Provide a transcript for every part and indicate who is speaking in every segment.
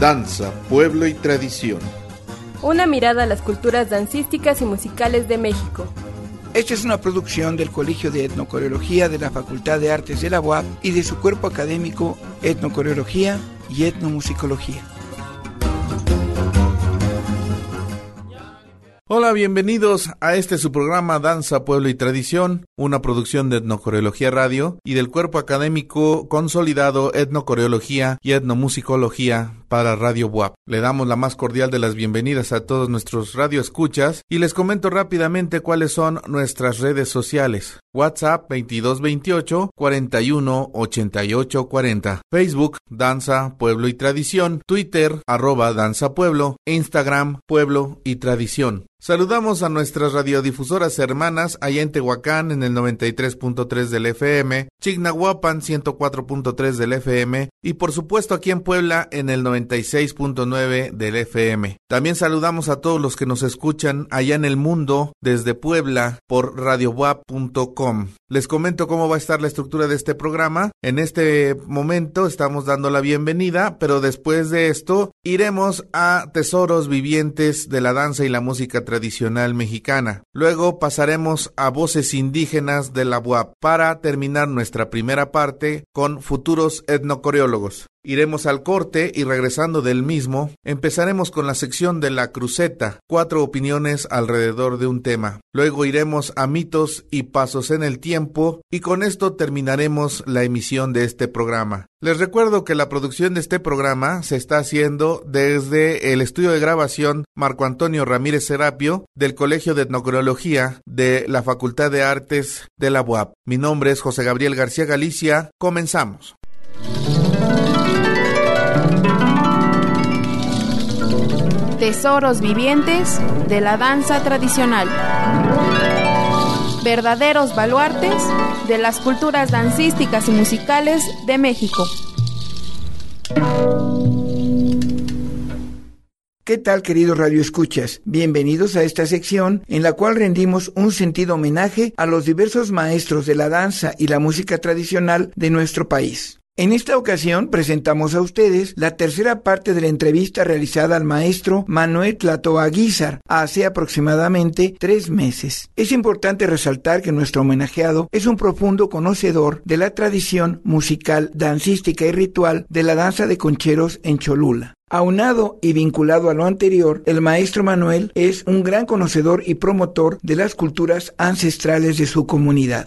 Speaker 1: Danza, pueblo y tradición.
Speaker 2: Una mirada a las culturas dancísticas y musicales de México.
Speaker 3: Esta es una producción del Colegio de Etnocoreología de la Facultad de Artes de la UAP y de su cuerpo académico Etnocoreología y Etnomusicología.
Speaker 1: Hola, bienvenidos a este su programa Danza, Pueblo y Tradición, una producción de Etnocoreología Radio y del cuerpo académico consolidado Etnocoreología y Etnomusicología para Radio WAP. Le damos la más cordial de las bienvenidas a todos nuestros radioescuchas y les comento rápidamente cuáles son nuestras redes sociales. WhatsApp 2228 41 88 40. Facebook Danza, Pueblo y Tradición. Twitter arroba Danza Pueblo. Instagram Pueblo y Tradición. Saludamos a nuestras radiodifusoras hermanas allá en Tehuacán en el 93.3 del FM, Chignahuapan 104.3 del FM y por supuesto aquí en Puebla en el 96.9 del FM. También saludamos a todos los que nos escuchan allá en el mundo desde Puebla por radiowap.com. Les comento cómo va a estar la estructura de este programa. En este momento estamos dando la bienvenida, pero después de esto iremos a tesoros vivientes de la danza y la música tradicional mexicana. Luego pasaremos a voces indígenas de la UAP para terminar nuestra primera parte con futuros etnocoreólogos. Iremos al corte y regresando del mismo, empezaremos con la sección de la cruceta, cuatro opiniones alrededor de un tema. Luego iremos a mitos y pasos en el tiempo y con esto terminaremos la emisión de este programa. Les recuerdo que la producción de este programa se está haciendo desde el estudio de grabación Marco Antonio Ramírez Serapio del Colegio de Etnocriología de la Facultad de Artes de la UAP. Mi nombre es José Gabriel García Galicia. Comenzamos.
Speaker 2: Tesoros vivientes de la danza tradicional. Verdaderos baluartes de las culturas dancísticas y musicales de México.
Speaker 3: ¿Qué tal, queridos radioescuchas? Bienvenidos a esta sección en la cual rendimos un sentido homenaje a los diversos maestros de la danza y la música tradicional de nuestro país. En esta ocasión presentamos a ustedes la tercera parte de la entrevista realizada al maestro Manuel Tlatoa Guizar hace aproximadamente tres meses. Es importante resaltar que nuestro homenajeado es un profundo conocedor de la tradición musical, dancística y ritual de la danza de concheros en Cholula. Aunado y vinculado a lo anterior, el maestro Manuel es un gran conocedor y promotor de las culturas ancestrales de su comunidad.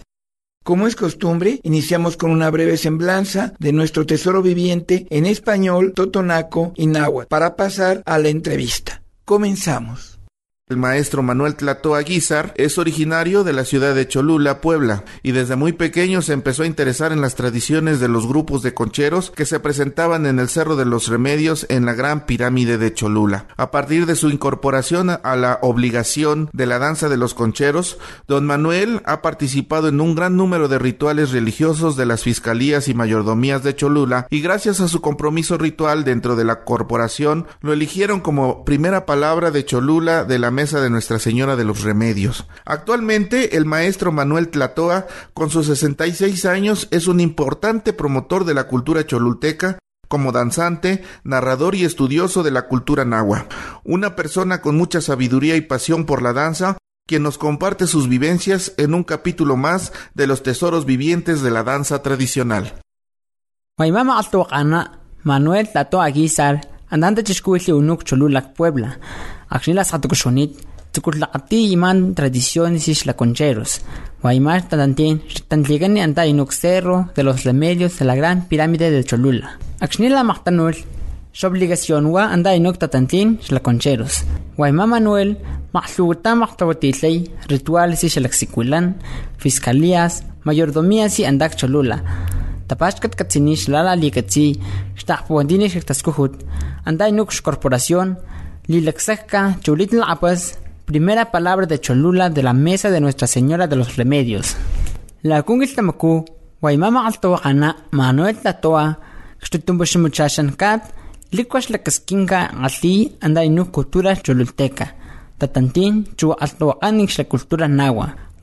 Speaker 3: Como es costumbre, iniciamos con una breve semblanza de nuestro tesoro viviente en español, totonaco y náhuatl para pasar a la entrevista. Comenzamos.
Speaker 1: El maestro Manuel Tlato Aguizar es originario de la ciudad de Cholula, Puebla, y desde muy pequeño se empezó a interesar en las tradiciones de los grupos de concheros que se presentaban en el Cerro de los Remedios en la Gran Pirámide de Cholula. A partir de su incorporación a la obligación de la danza de los concheros, don Manuel ha participado en un gran número de rituales religiosos de las fiscalías y mayordomías de Cholula, y gracias a su compromiso ritual dentro de la corporación, lo eligieron como primera palabra de Cholula de la mesa de Nuestra Señora de los Remedios. Actualmente, el maestro Manuel Tlatoa, con sus 66 años, es un importante promotor de la cultura cholulteca, como danzante, narrador y estudioso de la cultura nahua. Una persona con mucha sabiduría y pasión por la danza, quien nos comparte sus vivencias en un capítulo más de los tesoros vivientes de la danza tradicional.
Speaker 4: Manuel Tlatoa Aguizar, andante Unuk Cholulac, Puebla. Akshila satukushonit, tsukutlaqati iman tradiciones islaconcheros. Guaymar tatantin, tantligani anta inuk cerro de los remedios de la gran pirámide de Cholula. Akshila mahtanul, su obligación wa anda inuk tatantin islaconcheros. Guaymar Manuel, mahluguta mahtawatilay, rituales islaxiculan, fiscalías, mayordomías y andak Cholula. Tapashkat katsinish lala likatsi, xtahpuandinish taskuhut, anda inuk corporación, Lilaxaca Chulitl Apas, primera palabra de Cholula de la mesa de Nuestra Señora de los Remedios. La Kungiltamaku, Guaymama Altoana, Manuel Tatoa, Xtutumbushimuchashan Kat, Likwash la Casquinca, Así, anda inu cultura cholulteca. Tatantin, Chu Altoanix la cultura nahua.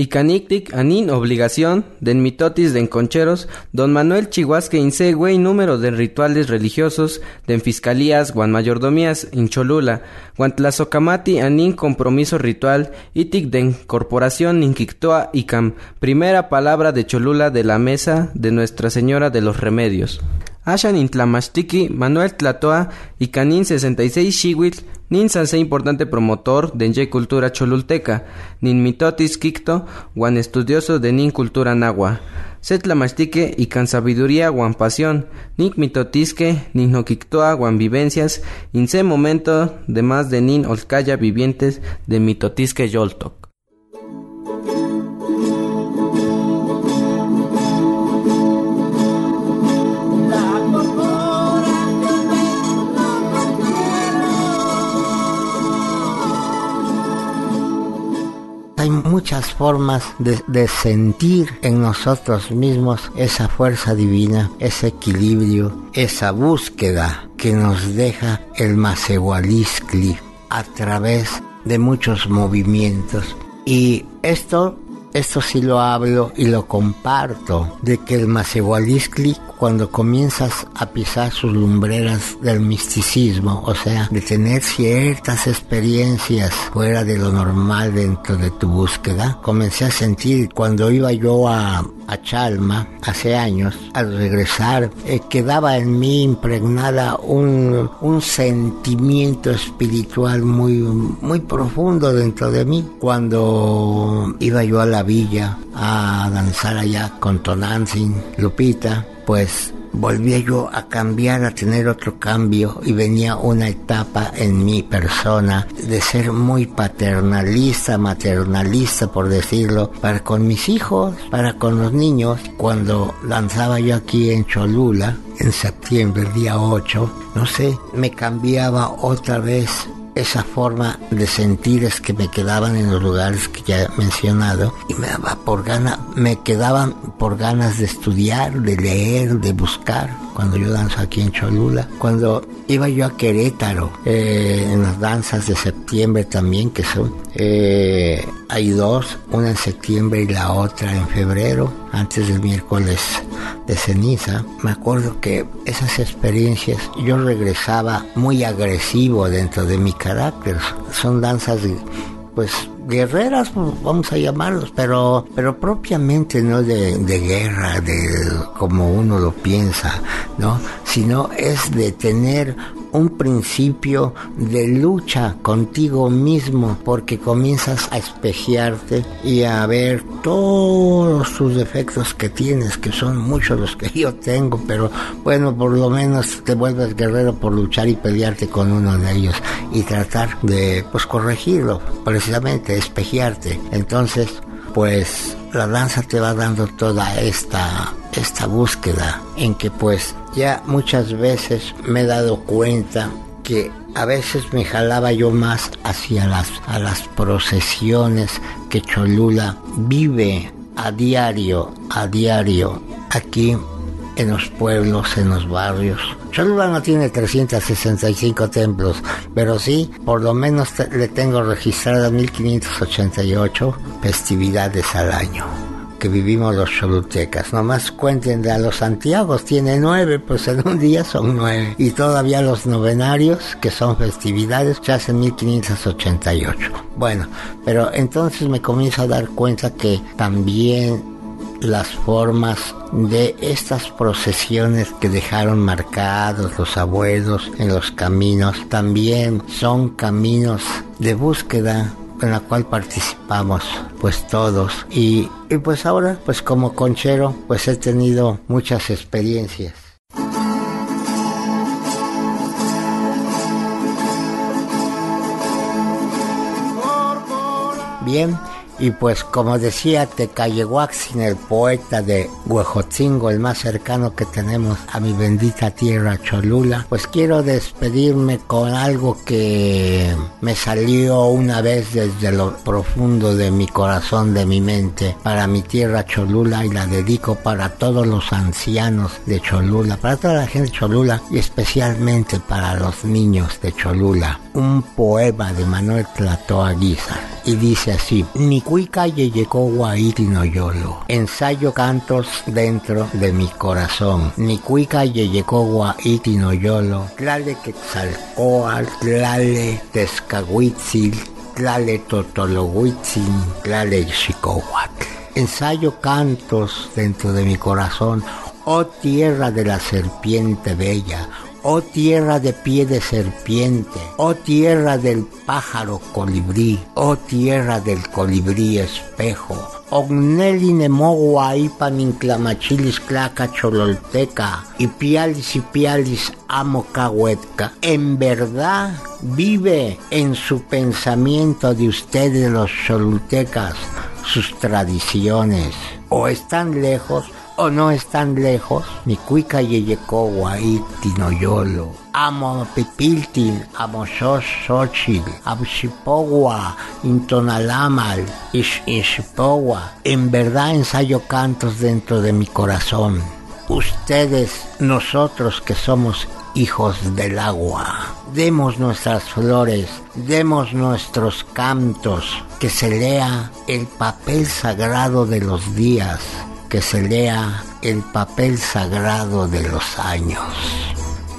Speaker 4: y
Speaker 5: canictic anin obligación den mitotis den concheros don Manuel Chihuasque inse güey número de rituales religiosos den fiscalías guan mayordomías in Cholula guan tlazocamati anin compromiso ritual itic den corporación inquictoa y cam. Primera palabra de Cholula de la mesa de Nuestra Señora de los Remedios Ashan Intlamastiki, Manuel Tlatoa y Canin 66 Shiwit, nin sanse importante promotor de Nye cultura cholulteca, nin mitotis kikto, guan estudioso de nin cultura nagua. Set Tlamastique y can sabiduría guan pasión, nin mitotisque, nin no guan vivencias, se momento de más de nin olcaya vivientes de mitotisque yoltok.
Speaker 6: muchas formas de, sentir en nosotros mismos esa fuerza divina, ese equilibrio, esa búsqueda que nos deja el Masehualiscli a través de muchos movimientos. Y esto esto sí lo hablo y lo comparto, de que el Masehualiscli cuando comienzas a pisar sus lumbreras del misticismo, o sea, de tener ciertas experiencias fuera de lo normal dentro de tu búsqueda, comencé a sentir cuando iba yo a, a Chalma hace años, al regresar, eh, quedaba en mí impregnada un, un sentimiento espiritual muy, muy profundo dentro de mí. Cuando iba yo a la villa a danzar allá con Tonantzin, Lupita, pues volvía yo a cambiar, a tener otro cambio y venía una etapa en mi persona de ser muy paternalista, maternalista por decirlo, para con mis hijos, para con los niños. Cuando lanzaba yo aquí en Cholula, en septiembre, día 8, no sé, me cambiaba otra vez esa forma de sentir es que me quedaban en los lugares que ya he mencionado y me daba por gana, me quedaban por ganas de estudiar, de leer, de buscar cuando yo danzo aquí en Cholula, cuando iba yo a Querétaro eh, en las danzas de septiembre también que son eh, hay dos, una en septiembre y la otra en febrero, antes del miércoles de ceniza. Me acuerdo que esas experiencias yo regresaba muy agresivo dentro de mi carácter. Son danzas pues guerreras, vamos a llamarlos, pero, pero propiamente no de, guerra, de como uno lo piensa, ¿no? Sino es de tener un principio de lucha contigo mismo porque comienzas a espejearte y a ver todos tus defectos que tienes, que son muchos los que yo tengo, pero bueno, por lo menos te vuelves guerrero por luchar y pelearte con uno de ellos y tratar de pues corregirlo, precisamente espejearte. Entonces, pues la danza te va dando toda esta esta búsqueda en que pues ya muchas veces me he dado cuenta que a veces me jalaba yo más hacia las a las procesiones que Cholula vive a diario, a diario aquí en los pueblos, en los barrios. Cholula no tiene 365 templos, pero sí, por lo menos le tengo registradas 1588 festividades al año que vivimos los cholutecas. Nomás cuenten de a los Santiagos, tiene nueve, pues en un día son nueve. Y todavía los novenarios, que son festividades, se hacen 1588. Bueno, pero entonces me comienzo a dar cuenta que también las formas de estas procesiones que dejaron marcados los abuelos en los caminos también son caminos de búsqueda en la cual participamos pues todos y, y pues ahora pues como conchero pues he tenido muchas experiencias. Bien, Y pues como decía Tecayehuaxin, el poeta de Huejotzingo, el más cercano que tenemos a mi bendita tierra Cholula, pues quiero despedirme con algo que me salió una vez desde lo profundo de mi corazón, de mi mente, para mi tierra Cholula y la dedico para todos los ancianos de Cholula, para toda la gente de Cholula y especialmente para los niños de Cholula. Un poema de Manuel Tlatoaguizar y dice así, Nicuica yeyeko noyolo, ensayo cantos dentro de mi corazón, Nicuica yeyeko noyolo, tlale quetzalcoatl, tlale tezcahuitzil, tlale totolohuitzin, tlale xicohuatl. Ensayo cantos dentro de mi corazón, oh tierra de la serpiente bella, Oh tierra de pie de serpiente, oh tierra del pájaro colibrí, oh tierra del colibrí espejo, Ogneli nemogua ipan inclamachilis claca chololteca, y pialis y pialis amo cahuetca. En verdad vive en su pensamiento de ustedes los cholultecas sus tradiciones, o están lejos o no están lejos, mi cuica yeyecowa y tinoyolo. Amo pipiltin, amo xochil, abxipowa, intonalamal, ish En verdad ensayo cantos dentro de mi corazón. Ustedes, nosotros que somos hijos del agua. Demos nuestras flores, demos nuestros cantos, que se lea el papel sagrado de los días, que se lea el papel sagrado de los años.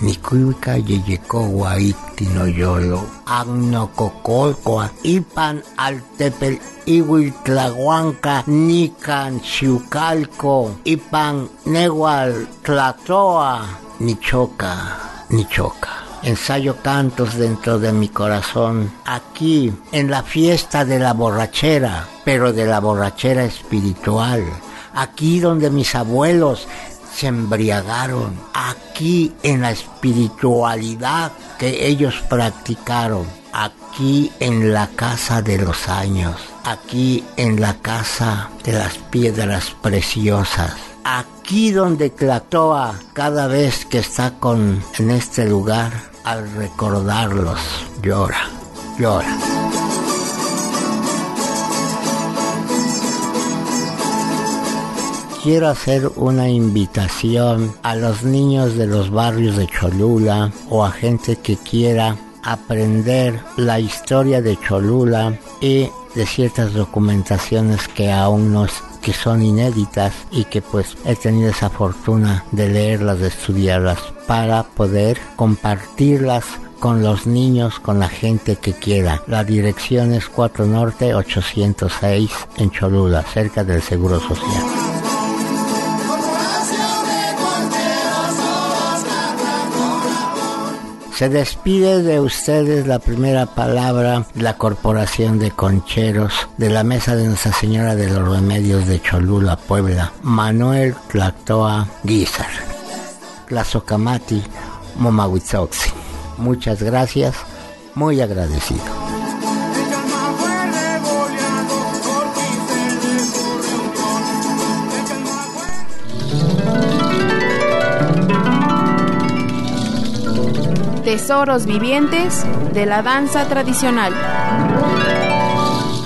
Speaker 6: Nikuika yeyekowa itinoyolo, agnococolcoa, ipan altepel ihuitlahuanca, nican chiucalco, ipan negual tlatoa, nichoca, nichoca ensayo cantos dentro de mi corazón, aquí en la fiesta de la borrachera, pero de la borrachera espiritual, aquí donde mis abuelos se embriagaron, aquí en la espiritualidad que ellos practicaron, aquí en la casa de los años, aquí en la casa de las piedras preciosas, aquí donde Tlatoa cada vez que está con en este lugar al recordarlos llora, llora. Quiero hacer una invitación a los niños de los barrios de Cholula o a gente que quiera aprender la historia de Cholula y de ciertas documentaciones que aún no que son inéditas y que pues he tenido esa fortuna de leerlas, de estudiarlas para poder compartirlas con los niños, con la gente que quiera. La dirección es 4 Norte 806 en Cholula, cerca del Seguro Social. Se despide de ustedes la primera palabra la Corporación de Concheros de la Mesa de Nuestra Señora de los Remedios de Cholula, Puebla, Manuel Tlactoa Guizar, Tlazocamati Momahuitzoxi. Muchas gracias, muy agradecido.
Speaker 2: Tesoros vivientes de la danza tradicional,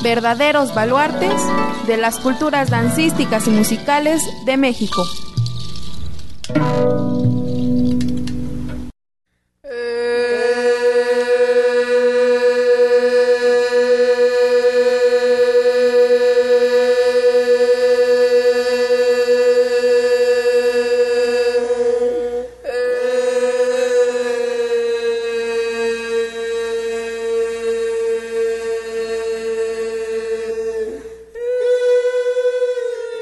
Speaker 2: verdaderos baluartes de las culturas dancísticas y musicales de México.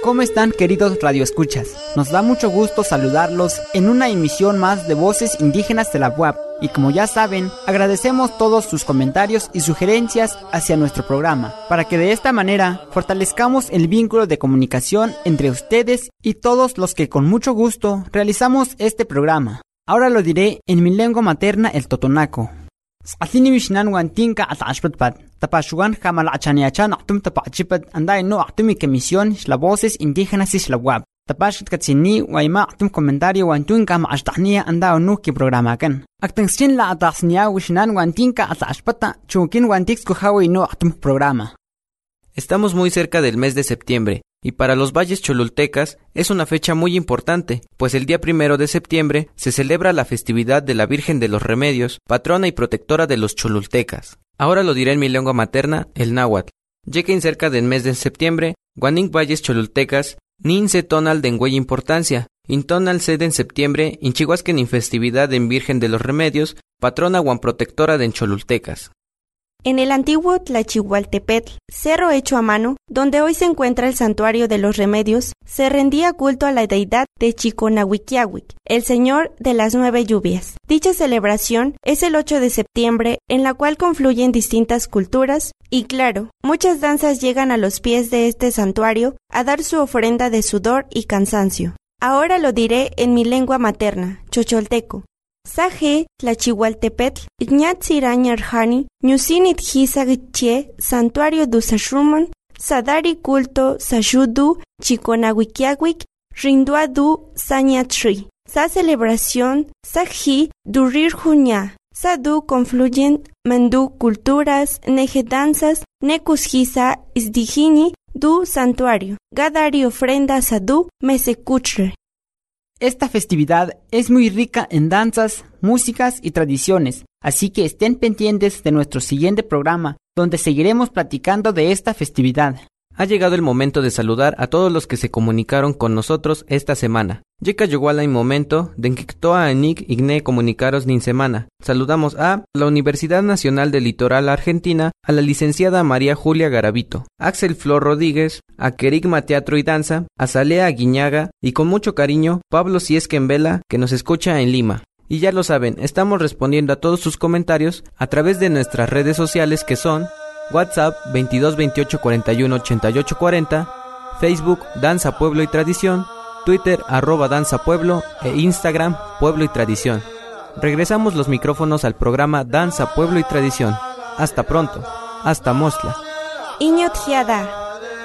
Speaker 4: ¿Cómo están queridos radioescuchas? Nos da mucho gusto saludarlos en una emisión más de Voces Indígenas de la UAP y como ya saben, agradecemos todos sus comentarios y sugerencias hacia nuestro programa, para que de esta manera fortalezcamos el vínculo de comunicación entre ustedes y todos los que con mucho gusto realizamos este programa. Ahora lo diré en mi lengua materna el totonaco. Sqathini mishnan wan tinka atashpatpat. Tapashugan jamal achaniachan actum tapachipat anday no actumi comisión la voces indígenas is la web. Tapashit katsini waima actum comentario wan tunka ma ashtahnia anda nu ki programa kan. Actensin la atasnia wishnan wan tinka atashpata chunkin wan tix kuhawi no actum programa.
Speaker 7: Estamos muy cerca del mes de septiembre, y para los valles cholultecas es una fecha muy importante, pues el día primero de septiembre se celebra la festividad de la Virgen de los Remedios, patrona y protectora de los cholultecas. Ahora lo diré en mi lengua materna, el náhuatl. Llequen cerca del mes de septiembre, Guaning Valles Cholultecas, nin se tonal de güey importancia, intonal sede en septiembre, inchihuasquen en festividad en Virgen de los Remedios, patrona guan protectora de Cholultecas.
Speaker 8: En el antiguo Tlachihualtepetl, cerro hecho a mano, donde hoy se encuentra el santuario de los remedios, se rendía culto a la deidad de Chiconahuiquiahuic, el señor de las nueve lluvias. Dicha celebración es el 8 de septiembre, en la cual confluyen distintas culturas, y claro, muchas danzas llegan a los pies de este santuario a dar su ofrenda de sudor y cansancio. Ahora lo diré en mi lengua materna, chocholteco. Saje Tlachihualtepetl, Iñatzirañarjani, Ñusinit Gisagichie, Santuario du Sashruman, Sadari Culto Sayudu, Chiconahuiquiahuic, Rindua du Sañatri. Sa celebración, Saji Durir. Sadu confluyen Mendu culturas, neje danzas, Necusjisa Isdijini, du santuario. Gadari ofrenda Sadu Mesekuchre.
Speaker 4: Esta festividad es muy rica en danzas, músicas y tradiciones, así que estén pendientes de nuestro siguiente programa, donde seguiremos platicando de esta festividad.
Speaker 7: Ha llegado el momento de saludar a todos los que se comunicaron con nosotros esta semana. Llega llegó el momento de que toa anik igne comunicaros nin semana. Saludamos a la Universidad Nacional del Litoral Argentina, a la licenciada María Julia Garavito, Axel Flor Rodríguez, a Querigma Teatro y Danza, a Salea Guiñaga y con mucho cariño Pablo Ciesquen Vela que nos escucha en Lima. Y ya lo saben, estamos respondiendo a todos sus comentarios a través de nuestras redes sociales que son WhatsApp 22 28 41 88 40, Facebook Danza Pueblo y Tradición, Twitter arroba Danza Pueblo e Instagram Pueblo y Tradición. Regresamos los micrófonos al programa Danza Pueblo y Tradición. Hasta pronto. Hasta Mosla.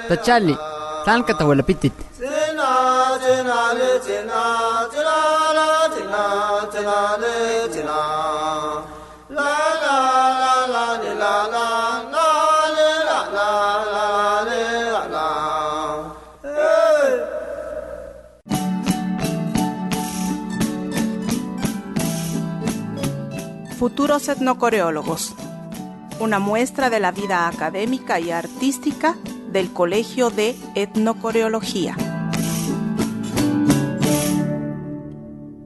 Speaker 4: Tachali, Pitit.
Speaker 9: Futuros etnocoreólogos. Una muestra de la vida académica y artística del Colegio de Etnocoreología.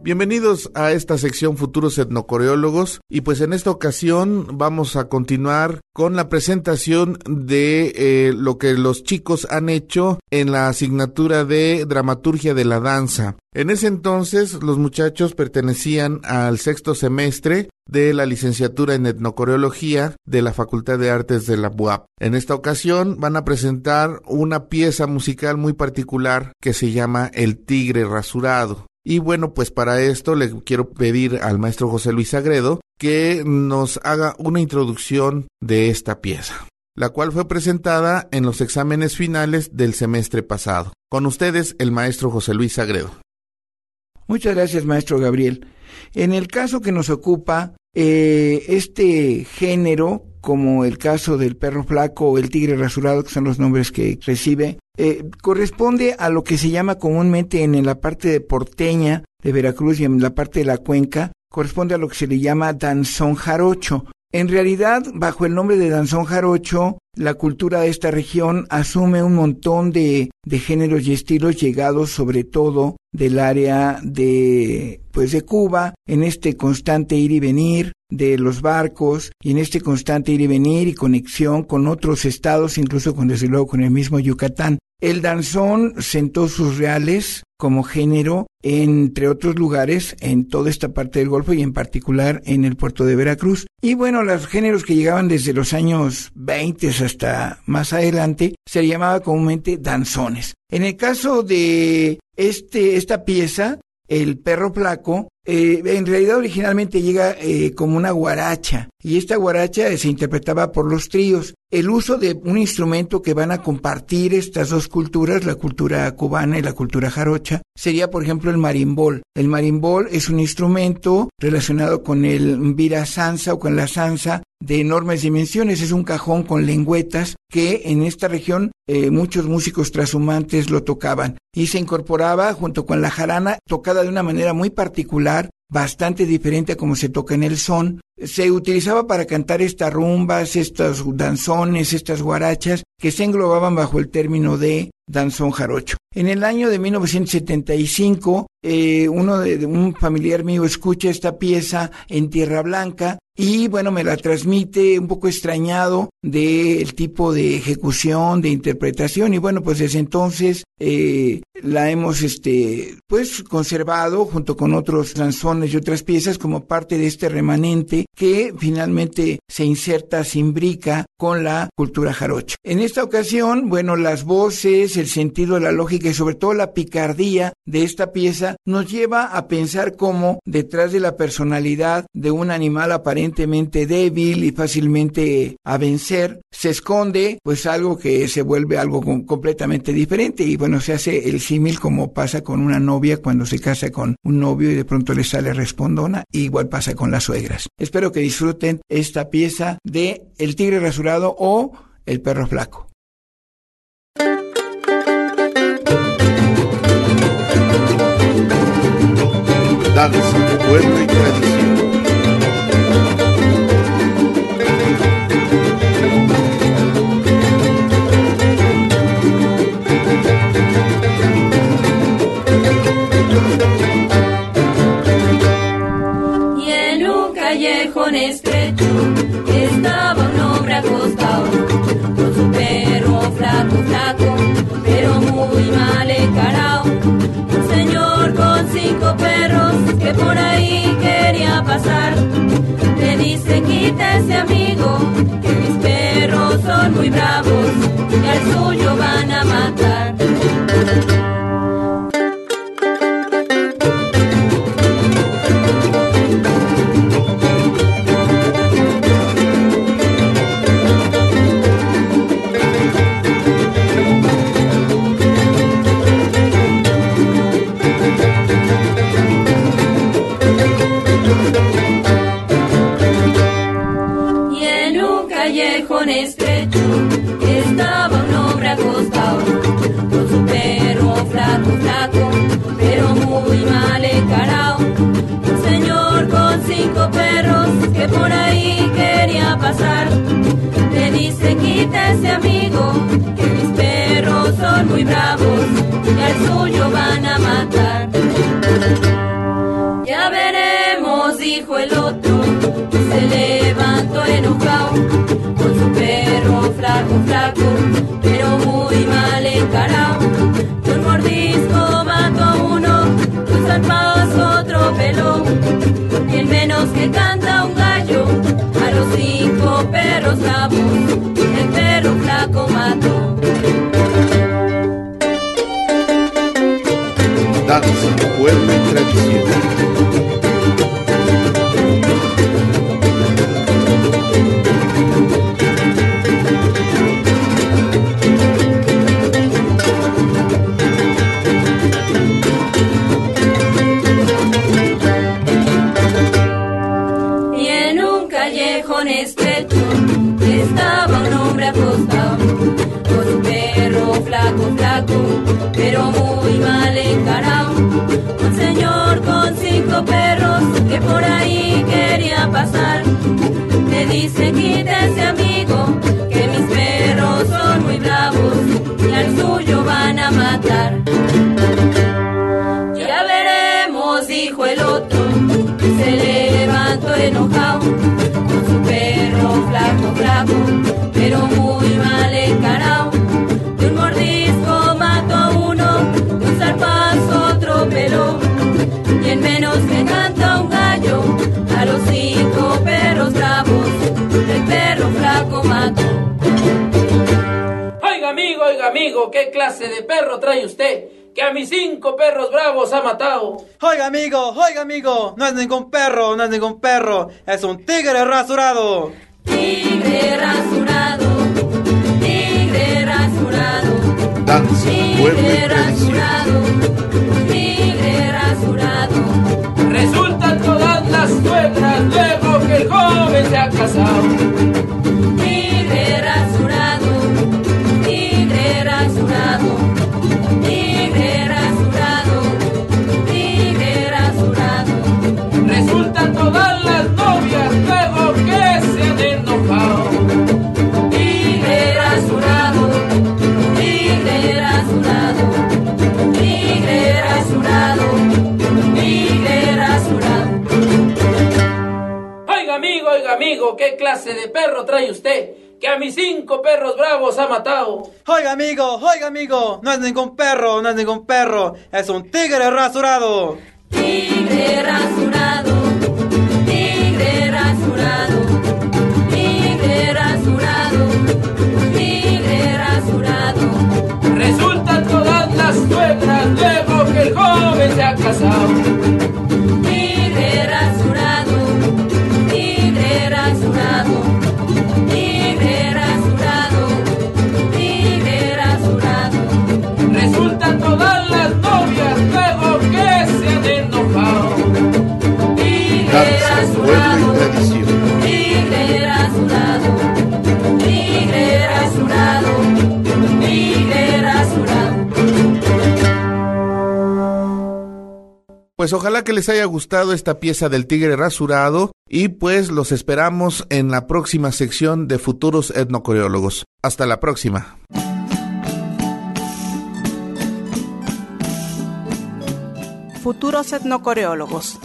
Speaker 1: Bienvenidos a esta sección Futuros Etnocoreólogos y pues en esta ocasión vamos a continuar con la presentación de eh, lo que los chicos han hecho en la asignatura de dramaturgia de la danza. En ese entonces los muchachos pertenecían al sexto semestre de la licenciatura en etnocoreología de la Facultad de Artes de la UAP. En esta ocasión van a presentar una pieza musical muy particular que se llama El Tigre Rasurado. Y bueno, pues para esto le quiero pedir al maestro José Luis Agredo que nos haga una introducción de esta pieza, la cual fue presentada en los exámenes finales del semestre pasado. Con ustedes, el maestro José Luis Agredo.
Speaker 3: Muchas gracias, maestro Gabriel. En el caso que nos ocupa, eh, este género, como el caso del perro flaco o el tigre rasurado, que son los nombres que recibe, eh, corresponde a lo que se llama comúnmente en la parte de porteña de Veracruz y en la parte de la cuenca, corresponde a lo que se le llama danzón jarocho. En realidad, bajo el nombre de danzón jarocho, la cultura de esta región asume un montón de, de géneros y estilos llegados sobre todo del área de pues de Cuba en este constante ir y venir de los barcos y en este constante ir y venir y conexión con otros estados, incluso con desde luego con el mismo Yucatán. El danzón sentó sus reales como género entre otros lugares en toda esta parte del Golfo y en particular en el puerto de Veracruz. Y bueno, los géneros que llegaban desde los años 20 hasta más adelante se llamaba comúnmente danzones. En el caso de este, esta pieza, el perro flaco, eh, en realidad originalmente llega eh, como una guaracha y esta guaracha se interpretaba por los tríos. El uso de un instrumento que van a compartir estas dos culturas, la cultura cubana y la cultura jarocha, sería por ejemplo el marimbol. El marimbol es un instrumento relacionado con el vira sansa o con la sansa de enormes dimensiones. Es un cajón con lengüetas que en esta región eh, muchos músicos trashumantes lo tocaban y se incorporaba junto con la jarana tocada de una manera muy particular bastante diferente a como se toca en el son. Se utilizaba para cantar estas rumbas, estos danzones, estas guarachas, que se englobaban bajo el término de danzón jarocho. En el año de 1975, eh, uno de, un familiar mío escucha esta pieza en Tierra Blanca y bueno, me la transmite un poco extrañado del tipo de ejecución, de interpretación y bueno, pues desde entonces eh, la hemos este pues conservado junto con otros danzones y otras piezas como parte de este remanente que finalmente se inserta, se imbrica con la cultura jarocha. En esta ocasión, bueno, las voces, el sentido la lógica y sobre todo la picardía de esta pieza nos lleva a pensar cómo detrás de la personalidad de un animal aparentemente débil y fácilmente a vencer se esconde pues algo que se vuelve algo completamente diferente y bueno, se hace el símil como pasa con una novia cuando se casa con un novio y de pronto le sale respondona, igual pasa con las suegras. Espero que disfruten esta pieza de El tigre rasurado o El perro flaco.
Speaker 1: Y.
Speaker 10: estrecho estaba un hombre acostado con su perro flaco, flaco, pero muy mal encarado. Un señor con cinco perros que por ahí quería pasar. Le dice quítese amigo, que mis perros son muy bravos y al suyo van a matar. El perro flaco mató.
Speaker 11: Clase de perro trae usted? que a mis cinco perros bravos ha matado.
Speaker 12: Oiga, amigo, oiga, amigo, no es ningún perro, no es ningún perro, es un tigre rasurado.
Speaker 10: Tigre rasurado, tigre rasurado.
Speaker 1: Danza, y tradición.
Speaker 10: Tigre rasurado.
Speaker 11: Resultan todas las suegras luego que el joven se ha casado. Amigo, ¿qué clase de perro trae usted? Que a mis cinco perros bravos ha matado.
Speaker 12: Oiga, amigo, oiga, amigo, no es ningún perro, no es ningún perro, es un
Speaker 10: tigre rasurado. Tigre rasurado,
Speaker 1: Pues ojalá que les haya gustado esta pieza del tigre rasurado y pues los esperamos en la próxima sección de futuros etnocoreólogos. Hasta la próxima.
Speaker 9: Futuros etnocoreólogos.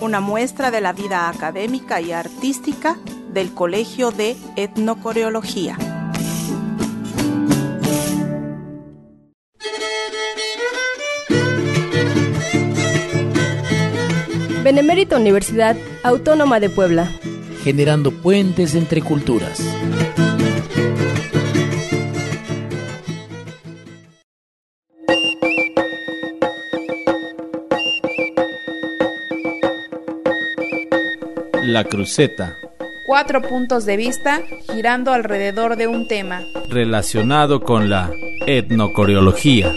Speaker 9: Una muestra de la vida académica y artística del Colegio de Etnocoreología.
Speaker 13: Benemérita Universidad Autónoma de Puebla.
Speaker 14: generando puentes entre culturas.
Speaker 15: La cruceta,
Speaker 2: Cuatro puntos de vista girando alrededor de un tema.
Speaker 15: relacionado con la etnocoreología.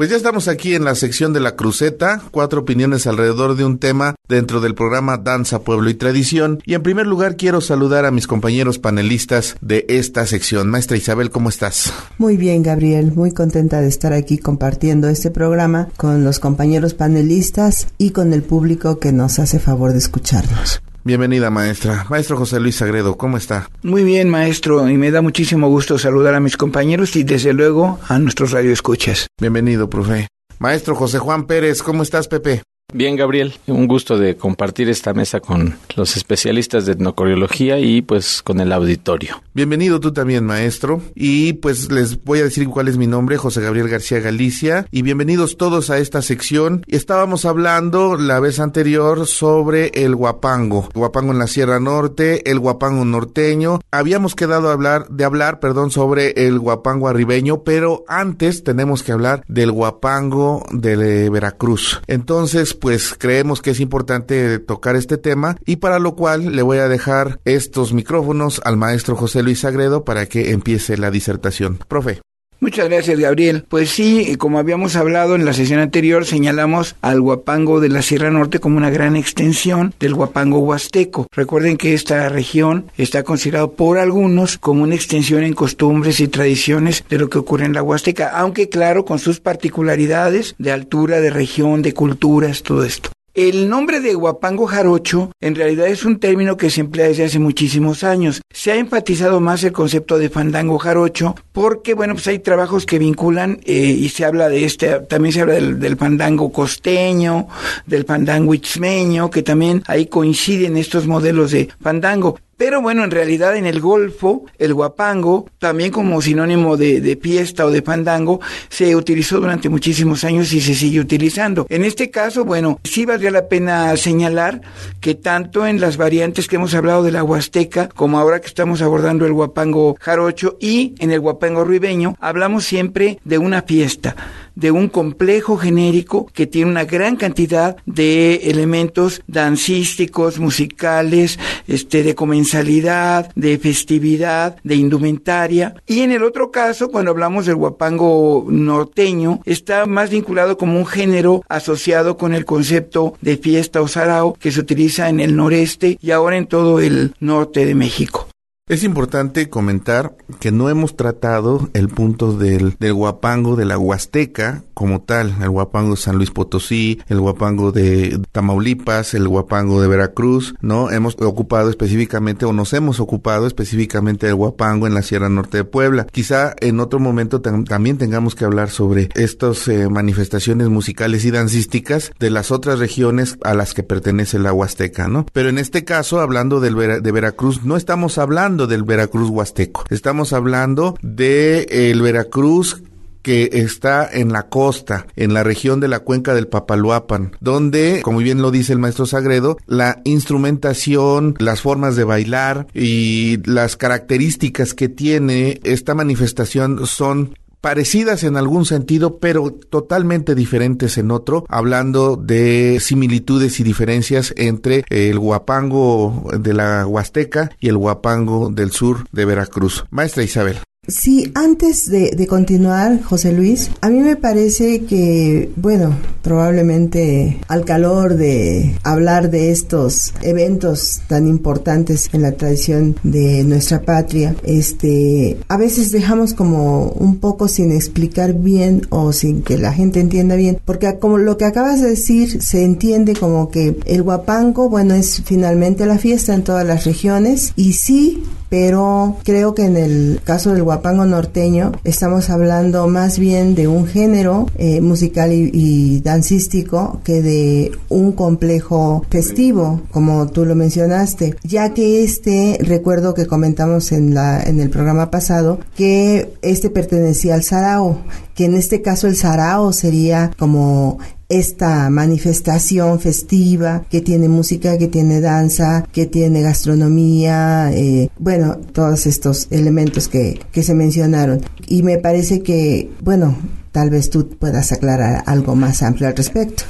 Speaker 1: Pues ya estamos aquí en la sección de la cruceta, cuatro opiniones alrededor de un tema dentro del programa Danza, Pueblo y Tradición. Y en primer lugar quiero saludar a mis compañeros panelistas de esta sección. Maestra Isabel, ¿cómo estás?
Speaker 16: Muy bien, Gabriel, muy contenta de estar aquí compartiendo este programa con los compañeros panelistas y con el público que nos hace favor de escucharnos.
Speaker 1: Bienvenida, maestra. Maestro José Luis Sagredo, ¿cómo está?
Speaker 3: Muy bien, maestro, y me da muchísimo gusto saludar a mis compañeros y desde luego a nuestros radioescuchas.
Speaker 1: Bienvenido, profe. Maestro José Juan Pérez, ¿cómo estás, Pepe?
Speaker 17: Bien, Gabriel, un gusto de compartir esta mesa con los especialistas de etnocoreología y pues con el auditorio.
Speaker 1: Bienvenido tú también, maestro. Y pues les voy a decir cuál es mi nombre, José Gabriel García Galicia. Y bienvenidos todos a esta sección. Estábamos hablando la vez anterior sobre el guapango. Guapango en la Sierra Norte, el guapango norteño. Habíamos quedado a hablar, de hablar, perdón, sobre el guapango arribeño, pero antes tenemos que hablar del guapango de Veracruz. Entonces, pues creemos que es importante tocar este tema y para lo cual le voy a dejar estos micrófonos al maestro José Luis Sagredo para que empiece la disertación. Profe.
Speaker 3: Muchas gracias, Gabriel. Pues sí, como habíamos hablado en la sesión anterior, señalamos al Huapango de la Sierra Norte como una gran extensión del Huapango huasteco. Recuerden que esta región está considerado por algunos como una extensión en costumbres y tradiciones de lo que ocurre en la Huasteca, aunque claro, con sus particularidades de altura, de región, de culturas, todo esto. El nombre de guapango jarocho en realidad es un término que se emplea desde hace muchísimos años. Se ha enfatizado más el concepto de fandango jarocho porque, bueno, pues hay trabajos que vinculan eh, y se habla de este, también se habla del, del fandango costeño, del fandango itzmeño, que también ahí coinciden estos modelos de fandango. Pero bueno, en realidad en el Golfo, el guapango, también como sinónimo de, de fiesta o de fandango, se utilizó durante muchísimos años y se sigue utilizando. En este caso, bueno, sí valdría la pena señalar que tanto en las variantes que hemos hablado de la Huasteca, como ahora que estamos abordando el guapango jarocho y en el guapango ribeño, hablamos siempre de una fiesta de un complejo genérico que tiene una gran cantidad de elementos dancísticos, musicales, este, de comensalidad, de festividad, de indumentaria. Y en el otro caso, cuando hablamos del guapango norteño, está más vinculado como un género asociado con el concepto de fiesta o sarao que se utiliza en el noreste y ahora en todo el norte de México.
Speaker 1: Es importante comentar que no hemos tratado el punto del, del guapango de la Huasteca como tal, el guapango de San Luis Potosí, el guapango de Tamaulipas, el guapango de Veracruz, ¿no? Hemos ocupado específicamente o nos hemos ocupado específicamente del guapango en la Sierra Norte de Puebla. Quizá en otro momento también tengamos que hablar sobre estas eh, manifestaciones musicales y dancísticas de las otras regiones a las que pertenece la Huasteca, ¿no? Pero en este caso, hablando del de Veracruz, no estamos hablando del Veracruz Huasteco. Estamos hablando de el Veracruz que está en la costa, en la región de la cuenca del Papaluapan, donde, como bien lo dice el maestro Sagredo, la instrumentación, las formas de bailar y las características que tiene esta manifestación son parecidas en algún sentido, pero totalmente diferentes en otro, hablando de similitudes y diferencias entre el guapango de la Huasteca y el guapango del sur de Veracruz. Maestra Isabel.
Speaker 16: Sí, antes de, continuar, José Luis, a mí me parece que, bueno, probablemente al calor de hablar de estos eventos tan importantes en la tradición de nuestra patria, este, a veces dejamos como un poco sin explicar bien o sin que la gente entienda bien, porque como lo que acabas de decir se entiende como que el guapango, bueno, es finalmente la fiesta en todas las regiones y sí pero creo que en el caso del guapango norteño estamos hablando más bien de un género eh, musical y, dancístico que de un complejo festivo, como tú lo mencionaste, ya que este, recuerdo que comentamos en, la, en el programa pasado, que este pertenecía al sarao, que en este caso el sarao sería como esta manifestación festiva que tiene música, que tiene danza, que tiene gastronomía, eh, bueno, todos estos elementos que, que se mencionaron. Y me parece que, bueno, tal vez tú puedas aclarar algo más amplio al respecto.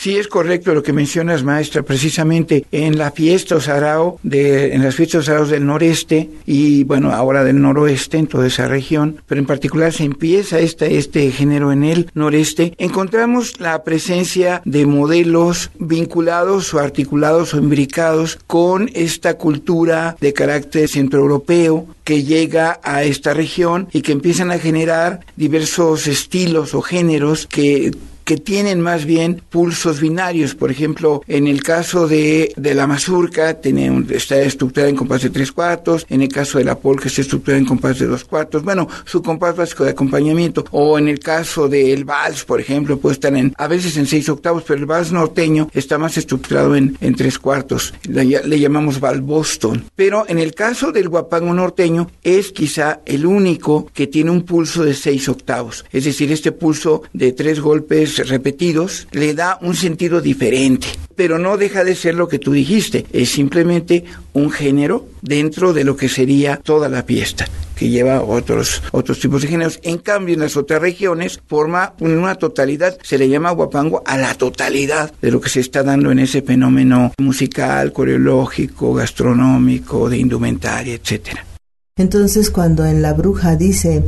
Speaker 3: Sí, es correcto lo que mencionas, maestra. Precisamente en la fiesta Sarao, de, en las fiestas Saraos del noreste y, bueno, ahora del noroeste, en toda esa región, pero en particular se empieza este, este género en el noreste, encontramos la presencia de modelos vinculados o articulados o imbricados con esta cultura de carácter centroeuropeo que llega a esta región y que empiezan a generar diversos estilos o géneros que que tienen más bien pulsos binarios. Por ejemplo, en el caso de, de la mazurca, tiene un, está estructurada en compás de tres cuartos. En el caso de la polka, está estructurada en compás de dos cuartos. Bueno, su compás básico de acompañamiento. O en el caso del vals, por ejemplo, puede estar en, a veces en seis octavos, pero el vals norteño está más estructurado en, en tres cuartos. Le, le llamamos vals Boston. Pero en el caso del guapango norteño, es quizá el único que tiene un pulso de seis octavos. Es decir, este pulso de tres golpes repetidos le da un sentido diferente, pero no deja de ser lo que tú dijiste, es simplemente un género dentro de lo que sería toda la fiesta que lleva otros otros tipos de géneros. En cambio, en las otras regiones forma una totalidad, se le llama guapango a la totalidad de lo que se está dando en ese fenómeno musical, coreológico, gastronómico, de indumentaria, etcétera.
Speaker 16: Entonces, cuando en la bruja dice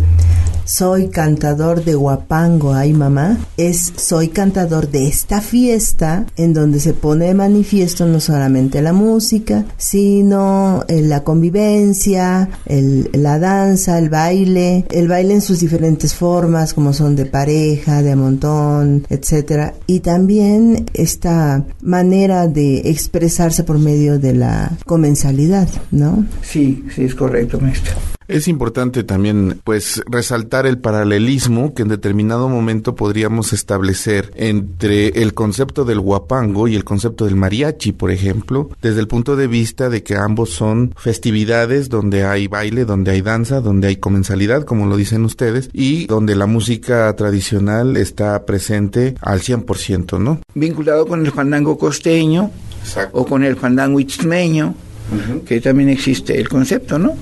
Speaker 16: soy cantador de Guapango, ay mamá, es soy cantador de esta fiesta en donde se pone de manifiesto no solamente la música, sino eh, la convivencia, el, la danza, el baile, el baile en sus diferentes formas, como son de pareja, de montón, etcétera, y también esta manera de expresarse por medio de la comensalidad, ¿no?
Speaker 3: Sí, sí es correcto, maestro.
Speaker 1: Es importante también, pues, resaltar el paralelismo que en determinado momento podríamos establecer entre el concepto del guapango y el concepto del mariachi, por ejemplo, desde el punto de vista de que ambos son festividades donde hay baile, donde hay danza, donde hay comensalidad, como lo dicen ustedes, y donde la música tradicional está presente al 100%, ¿no?
Speaker 3: Vinculado con el fandango costeño o con el fandango itzmeño, que también existe el concepto, ¿no?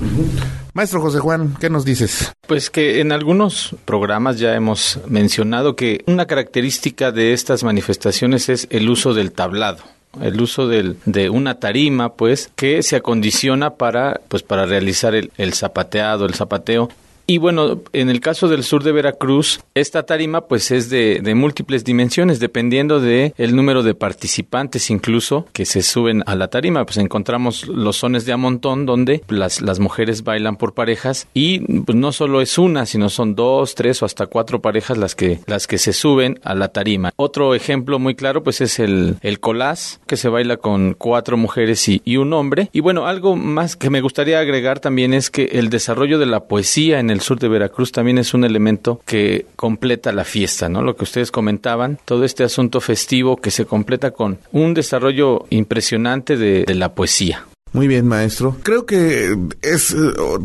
Speaker 1: Maestro José Juan, ¿qué nos dices?
Speaker 17: Pues que en algunos programas ya hemos mencionado que una característica de estas manifestaciones es el uso del tablado el uso del, de una tarima, pues, que se acondiciona para, pues, para realizar el, el zapateado, el zapateo y bueno, en el caso del sur de Veracruz, esta tarima pues es de, múltiples dimensiones, dependiendo de el número de participantes incluso que se suben a la tarima. Pues encontramos los sones de amontón donde las, las mujeres bailan por parejas y pues, no solo es una, sino son dos, tres o hasta cuatro parejas las que, las que se suben a la tarima. Otro ejemplo muy claro pues es el, el colás, que se baila con cuatro mujeres y un hombre. Y bueno, algo más que me gustaría agregar también es que el desarrollo de la poesía en el sur de Veracruz también es un elemento que completa la fiesta, ¿no? Lo que ustedes comentaban, todo este asunto festivo que se completa con un desarrollo impresionante de, de la poesía.
Speaker 1: Muy bien, maestro. Creo que es,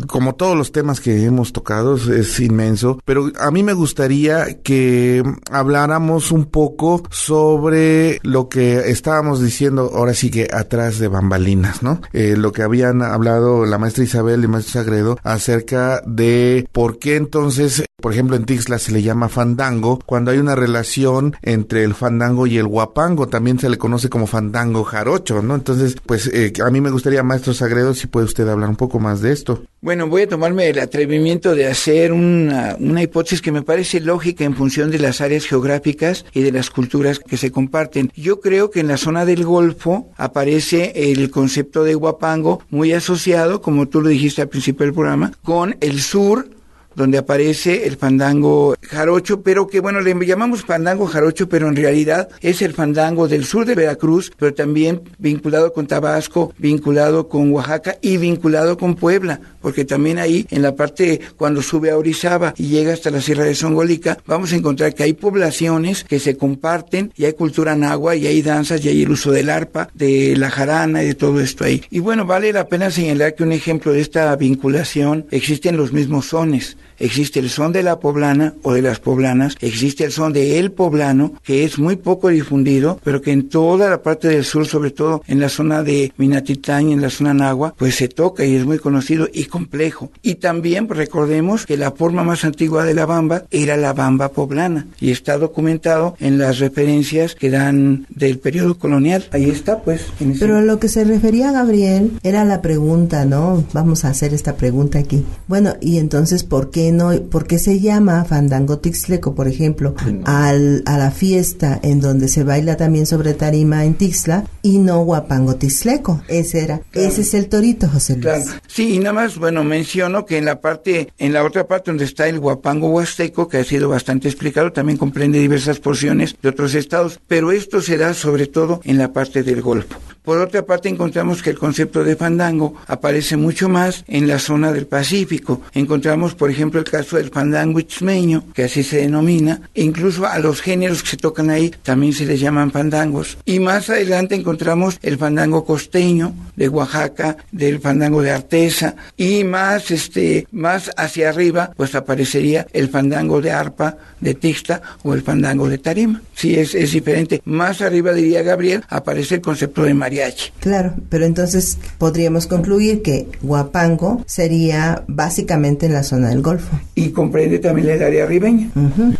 Speaker 1: como todos los temas que hemos tocado, es inmenso, pero a mí me gustaría que habláramos un poco sobre lo que estábamos diciendo ahora sí que atrás de bambalinas, ¿no? Eh, lo que habían hablado la maestra Isabel y el maestro Sagredo acerca de por qué entonces, por ejemplo, en Tixla se le llama fandango cuando hay una relación entre el fandango y el guapango, también se le conoce como fandango jarocho, ¿no? Entonces, pues eh, a mí me gustaría maestro Sagredo, si puede usted hablar un poco más de esto.
Speaker 3: Bueno, voy a tomarme el atrevimiento de hacer una, una, hipótesis que me parece lógica en función de las áreas geográficas y de las culturas que se comparten. Yo creo que en la zona del Golfo aparece el concepto de guapango muy asociado, como tú lo dijiste al principio del programa, con el sur donde aparece el fandango jarocho, pero que bueno, le llamamos fandango jarocho, pero en realidad es el fandango del sur de Veracruz, pero también vinculado con Tabasco, vinculado con Oaxaca y vinculado con Puebla, porque también ahí en la parte cuando sube a Orizaba y llega hasta la Sierra de Songolica, vamos a encontrar que hay poblaciones que se comparten y hay cultura nahua y hay danzas y hay el uso del arpa, de la jarana y de todo esto ahí. Y bueno, vale la pena señalar que un ejemplo de esta vinculación existen los mismos sones existe el son de la poblana o de las poblanas, existe el son de el poblano, que es muy poco difundido, pero que en toda la parte del sur, sobre todo en la zona de Minatitán y en la zona Nagua, pues se toca y es muy conocido y complejo. Y también pues, recordemos que la forma más antigua de la bamba era la bamba poblana y está documentado en las referencias que dan del periodo colonial. Ahí está, pues.
Speaker 16: En pero a lo que se refería Gabriel era la pregunta, ¿no? Vamos a hacer esta pregunta aquí. Bueno, y entonces, ¿por qué no, por qué se llama fandango tixleco, por ejemplo, al, a la fiesta en donde se baila también sobre tarima en Tixla y no guapango tixleco? Ese era, ese es el torito, José Luis.
Speaker 3: Claro. Sí, y nada más, bueno, menciono que en la parte, en la otra parte donde está el guapango huasteco, que ha sido bastante explicado, también comprende diversas porciones de otros estados, pero esto se da sobre todo en la parte del Golfo. Por otra parte, encontramos que el concepto de fandango aparece mucho más en la zona del Pacífico. Encontramos, por ejemplo, el caso del fandango itzmeño, que así se denomina, e incluso a los géneros que se tocan ahí también se les llaman fandangos. Y más adelante encontramos el fandango costeño de Oaxaca, del fandango de Artesa, y más, este, más hacia arriba, pues aparecería el fandango de arpa de Tixta o el fandango de Tarima. Sí, es, es diferente. Más arriba, diría Gabriel, aparece el concepto de mariachi.
Speaker 16: Claro, pero entonces podríamos concluir que Huapango sería básicamente en la zona del Golfo.
Speaker 3: Y comprende también el área ribeña.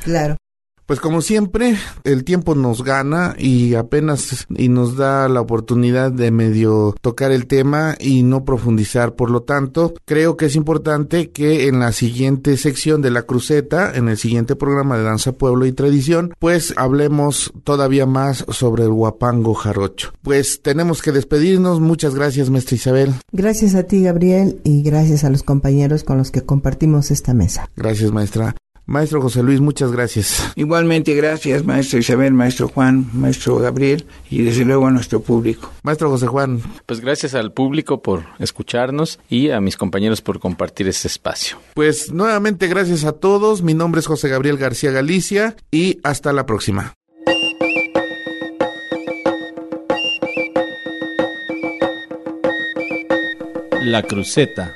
Speaker 16: claro.
Speaker 1: Pues como siempre, el tiempo nos gana y apenas y nos da la oportunidad de medio tocar el tema y no profundizar. Por lo tanto, creo que es importante que en la siguiente sección de la cruceta, en el siguiente programa de Danza Pueblo y Tradición, pues hablemos todavía más sobre el guapango jarocho. Pues tenemos que despedirnos. Muchas gracias, maestra Isabel.
Speaker 16: Gracias a ti, Gabriel, y gracias a los compañeros con los que compartimos esta mesa.
Speaker 1: Gracias, maestra. Maestro José Luis, muchas gracias.
Speaker 3: Igualmente, gracias, maestro Isabel, maestro Juan, maestro Gabriel y desde luego a nuestro público.
Speaker 1: Maestro José Juan.
Speaker 17: Pues gracias al público por escucharnos y a mis compañeros por compartir este espacio.
Speaker 1: Pues nuevamente gracias a todos. Mi nombre es José Gabriel García Galicia y hasta la próxima.
Speaker 15: La cruceta.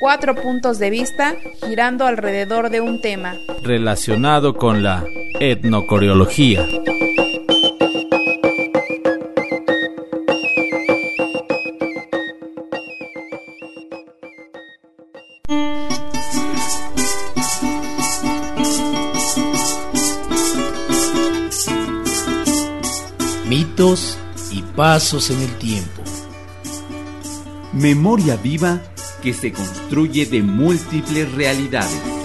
Speaker 2: Cuatro puntos de vista girando alrededor de un tema.
Speaker 15: Relacionado con la etnocoreología.
Speaker 14: Mitos y pasos en el tiempo.
Speaker 18: Memoria viva que se construye de múltiples realidades.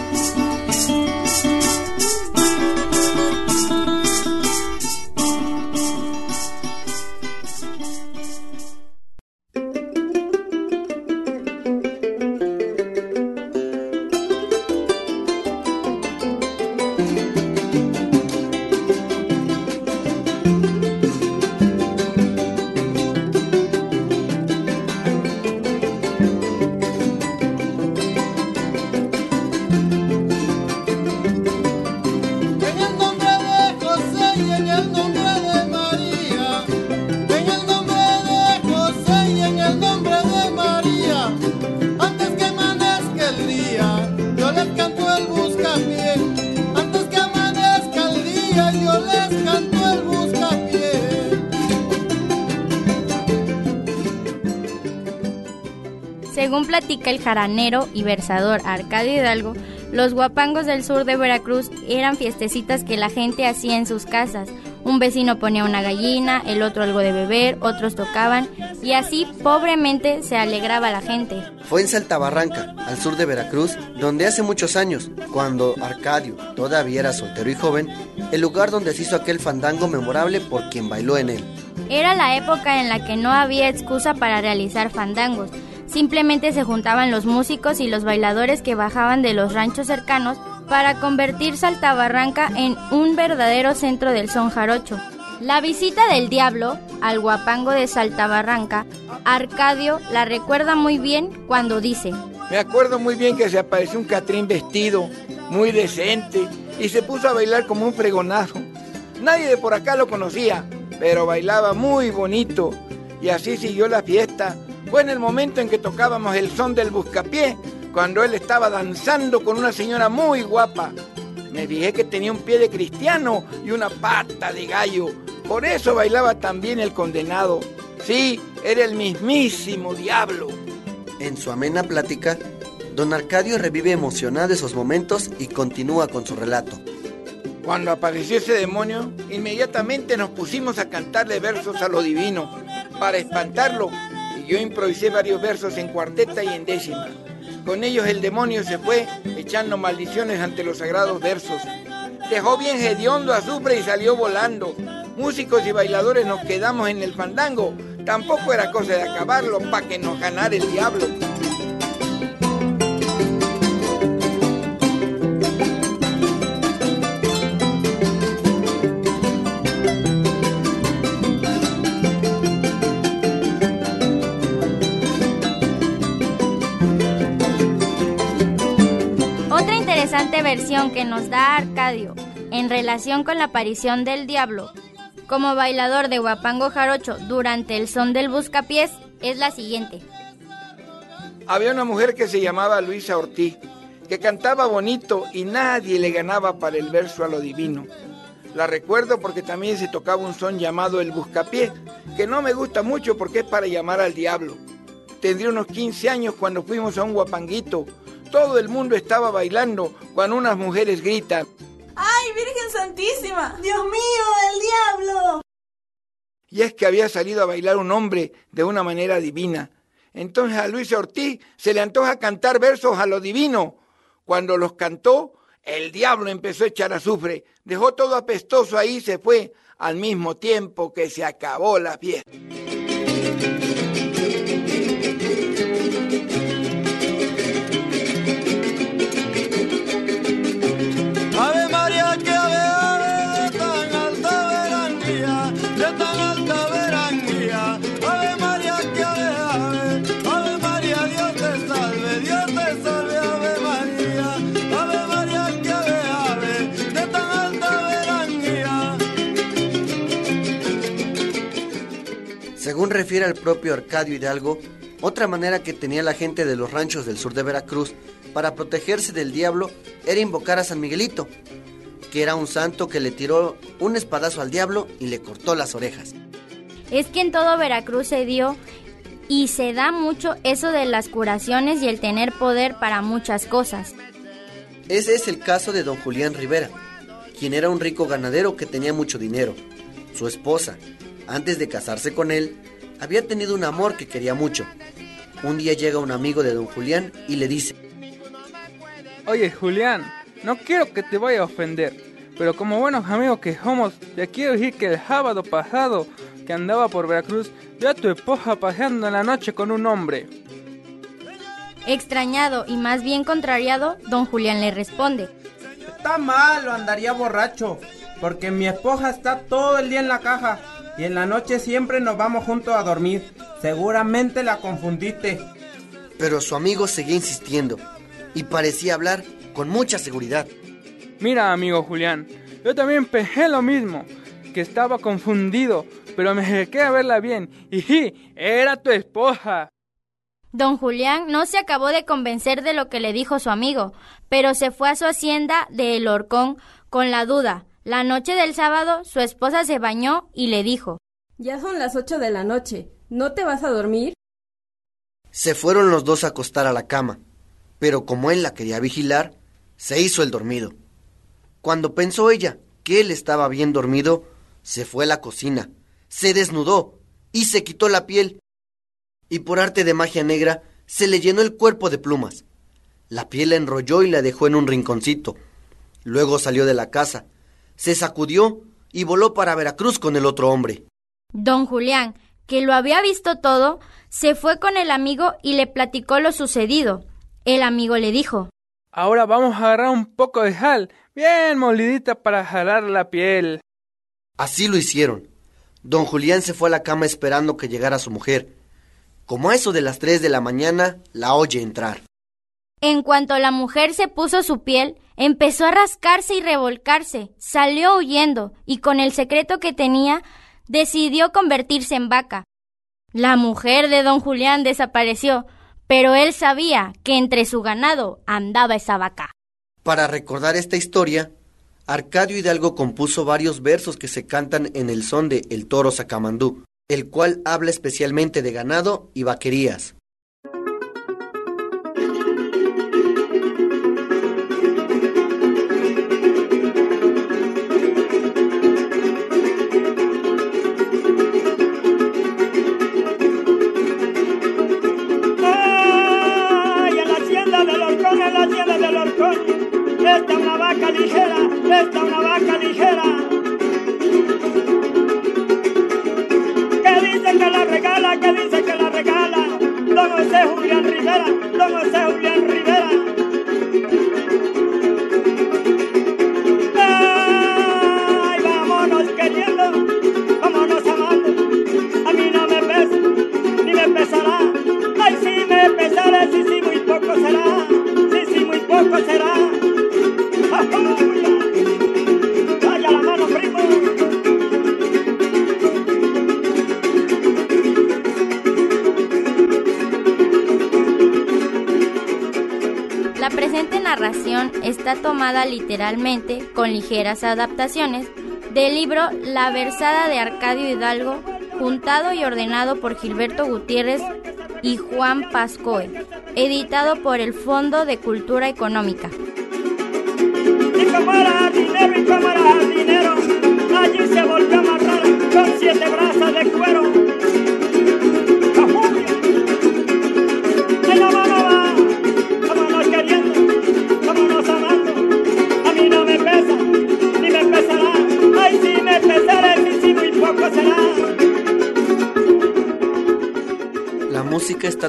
Speaker 19: El
Speaker 20: jaranero y versador Arcadio Hidalgo, los guapangos del sur de Veracruz eran fiestecitas que la gente hacía en sus casas. Un vecino ponía una gallina, el otro algo de beber, otros tocaban y así pobremente se alegraba la gente.
Speaker 21: Fue en Saltabarranca, al sur de Veracruz, donde hace muchos años, cuando Arcadio todavía era soltero y joven, el lugar donde se hizo aquel fandango memorable por quien bailó en él.
Speaker 20: Era la época en la que no había excusa para realizar fandangos. Simplemente se juntaban los músicos y los bailadores que bajaban de los ranchos cercanos para convertir Saltabarranca en un verdadero centro del son jarocho. La visita del diablo al guapango de Saltabarranca, Arcadio la recuerda muy bien cuando dice,
Speaker 3: Me acuerdo muy bien que se apareció un Catrín vestido, muy decente, y se puso a bailar como un fregonazo. Nadie de por acá lo conocía, pero bailaba muy bonito, y así siguió la fiesta. Fue en el momento en que tocábamos el son del buscapié, cuando él estaba danzando con una señora muy guapa. Me fijé que tenía un pie de cristiano y una pata de gallo. Por eso bailaba también el condenado. Sí, era el mismísimo diablo.
Speaker 21: En su amena plática, don Arcadio revive emocionado esos momentos y continúa con su relato.
Speaker 3: Cuando apareció ese demonio, inmediatamente nos pusimos a cantarle versos a lo divino para espantarlo yo improvisé varios versos en cuarteta y en décima. Con ellos el demonio se fue echando maldiciones ante los sagrados versos. Dejó bien hediondo azufre y salió volando. Músicos y bailadores nos quedamos en el fandango. Tampoco era cosa de acabarlo para que nos ganara el diablo.
Speaker 20: Versión que nos da Arcadio en relación con la aparición del diablo como bailador de guapango jarocho durante el son del buscapiés es la siguiente.
Speaker 3: Había una mujer que se llamaba Luisa Ortiz, que cantaba bonito y nadie le ganaba para el verso a lo divino. La recuerdo porque también se tocaba un son llamado el buscapié, que no me gusta mucho porque es para llamar al diablo. Tendría unos 15 años cuando fuimos a un guapanguito. Todo el mundo estaba bailando cuando unas mujeres gritan.
Speaker 19: ¡Ay, Virgen Santísima! ¡Dios mío, el diablo!
Speaker 3: Y es que había salido a bailar un hombre de una manera divina. Entonces a Luisa Ortiz se le antoja cantar versos a lo divino. Cuando los cantó, el diablo empezó a echar azufre. Dejó todo apestoso ahí y se fue al mismo tiempo que se acabó la fiesta.
Speaker 21: Refiere al propio Arcadio Hidalgo, otra manera que tenía la gente de los ranchos del sur de Veracruz para protegerse del diablo era invocar a San Miguelito, que era un santo que le tiró un espadazo al diablo y le cortó las orejas.
Speaker 20: Es que en todo Veracruz se dio y se da mucho eso de las curaciones y el tener poder para muchas cosas.
Speaker 21: Ese es el caso de don Julián Rivera, quien era un rico ganadero que tenía mucho dinero. Su esposa, antes de casarse con él, había tenido un amor que quería mucho. Un día llega un amigo de don Julián y le dice,
Speaker 22: Oye Julián, no quiero que te vaya a ofender, pero como buenos amigos que somos, te quiero decir que el sábado pasado que andaba por Veracruz, vi a tu esposa paseando en la noche con un hombre.
Speaker 20: Extrañado y más bien contrariado, don Julián le responde.
Speaker 23: Está mal, andaría borracho, porque mi esposa está todo el día en la caja y en la noche siempre nos vamos juntos a dormir. Seguramente la confundiste.
Speaker 21: pero su amigo seguía insistiendo y parecía hablar con mucha seguridad.
Speaker 22: Mira, amigo Julián, yo también pensé lo mismo, que estaba confundido, pero me acerqué a verla bien y sí, era tu esposa.
Speaker 20: Don Julián no se acabó de convencer de lo que le dijo su amigo, pero se fue a su hacienda de El Horcón con la duda. La noche del sábado su esposa se bañó y le dijo
Speaker 13: Ya son las ocho de la noche. ¿No te vas a dormir?
Speaker 21: Se fueron los dos a acostar a la cama, pero como él la quería vigilar, se hizo el dormido. Cuando pensó ella que él estaba bien dormido, se fue a la cocina, se desnudó y se quitó la piel. Y por arte de magia negra se le llenó el cuerpo de plumas. La piel la enrolló y la dejó en un rinconcito. Luego salió de la casa, se sacudió y voló para Veracruz con el otro hombre.
Speaker 20: Don Julián, que lo había visto todo, se fue con el amigo y le platicó lo sucedido. El amigo le dijo
Speaker 22: Ahora vamos a agarrar un poco de sal, bien molidita para jalar la piel.
Speaker 21: Así lo hicieron. Don Julián se fue a la cama esperando que llegara su mujer. Como a eso de las tres de la mañana, la oye entrar.
Speaker 20: En cuanto la mujer se puso su piel, empezó a rascarse y revolcarse, salió huyendo y con el secreto que tenía, decidió convertirse en vaca. La mujer de don Julián desapareció, pero él sabía que entre su ganado andaba esa vaca.
Speaker 21: Para recordar esta historia, Arcadio Hidalgo compuso varios versos que se cantan en el son de El Toro Sacamandú, el cual habla especialmente de ganado y vaquerías.
Speaker 24: La
Speaker 20: presente narración está tomada literalmente, con ligeras adaptaciones, del libro La versada de Arcadio Hidalgo, juntado y ordenado por Gilberto Gutiérrez y Juan Pascoe, editado por el Fondo de Cultura Económica.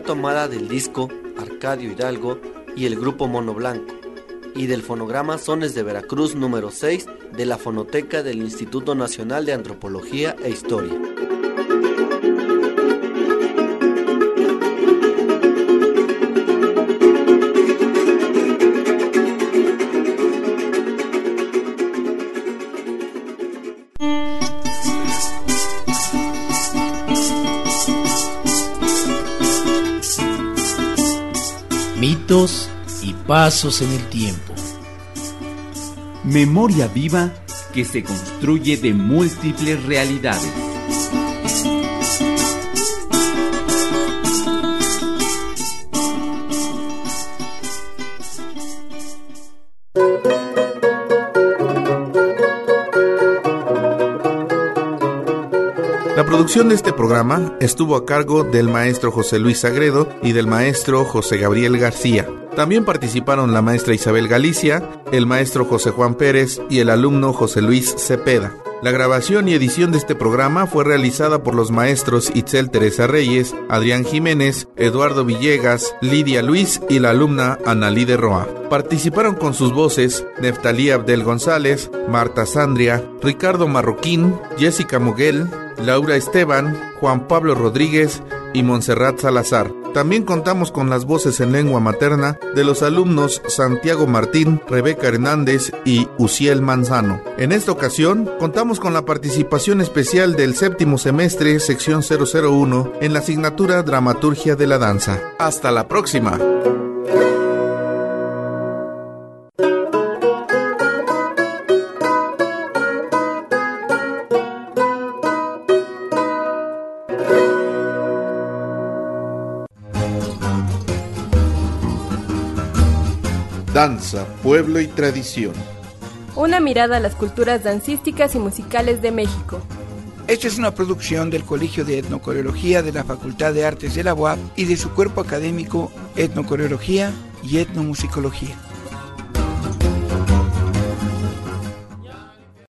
Speaker 21: Tomada del disco Arcadio Hidalgo y el grupo Mono Blanco y del fonograma Sones de Veracruz número 6 de la Fonoteca del Instituto Nacional de Antropología e Historia.
Speaker 14: Pasos en el tiempo.
Speaker 18: Memoria viva que se construye de múltiples realidades.
Speaker 1: La producción de este programa estuvo a cargo del maestro José Luis Sagredo y del maestro José Gabriel García. También participaron la maestra Isabel Galicia, el maestro José Juan Pérez y el alumno José Luis Cepeda. La grabación y edición de este programa fue realizada por los maestros Itzel Teresa Reyes, Adrián Jiménez, Eduardo Villegas, Lidia Luis y la alumna Analí Roa. Participaron con sus voces Neftalí Abdel González, Marta Sandria, Ricardo Marroquín, Jessica Moguel, Laura Esteban, Juan Pablo Rodríguez y Montserrat Salazar. También contamos con las voces en lengua materna de los alumnos Santiago Martín, Rebeca Hernández y Uciel Manzano. En esta ocasión, contamos con la participación especial del séptimo semestre, sección 001, en la asignatura Dramaturgia de la Danza. Hasta la próxima. Danza, pueblo y tradición.
Speaker 13: Una mirada a las culturas dancísticas y musicales de México.
Speaker 3: Esta es una producción del Colegio de Etnocoreología de la Facultad de Artes de la UAP y de su cuerpo académico Etnocoreología y Etnomusicología.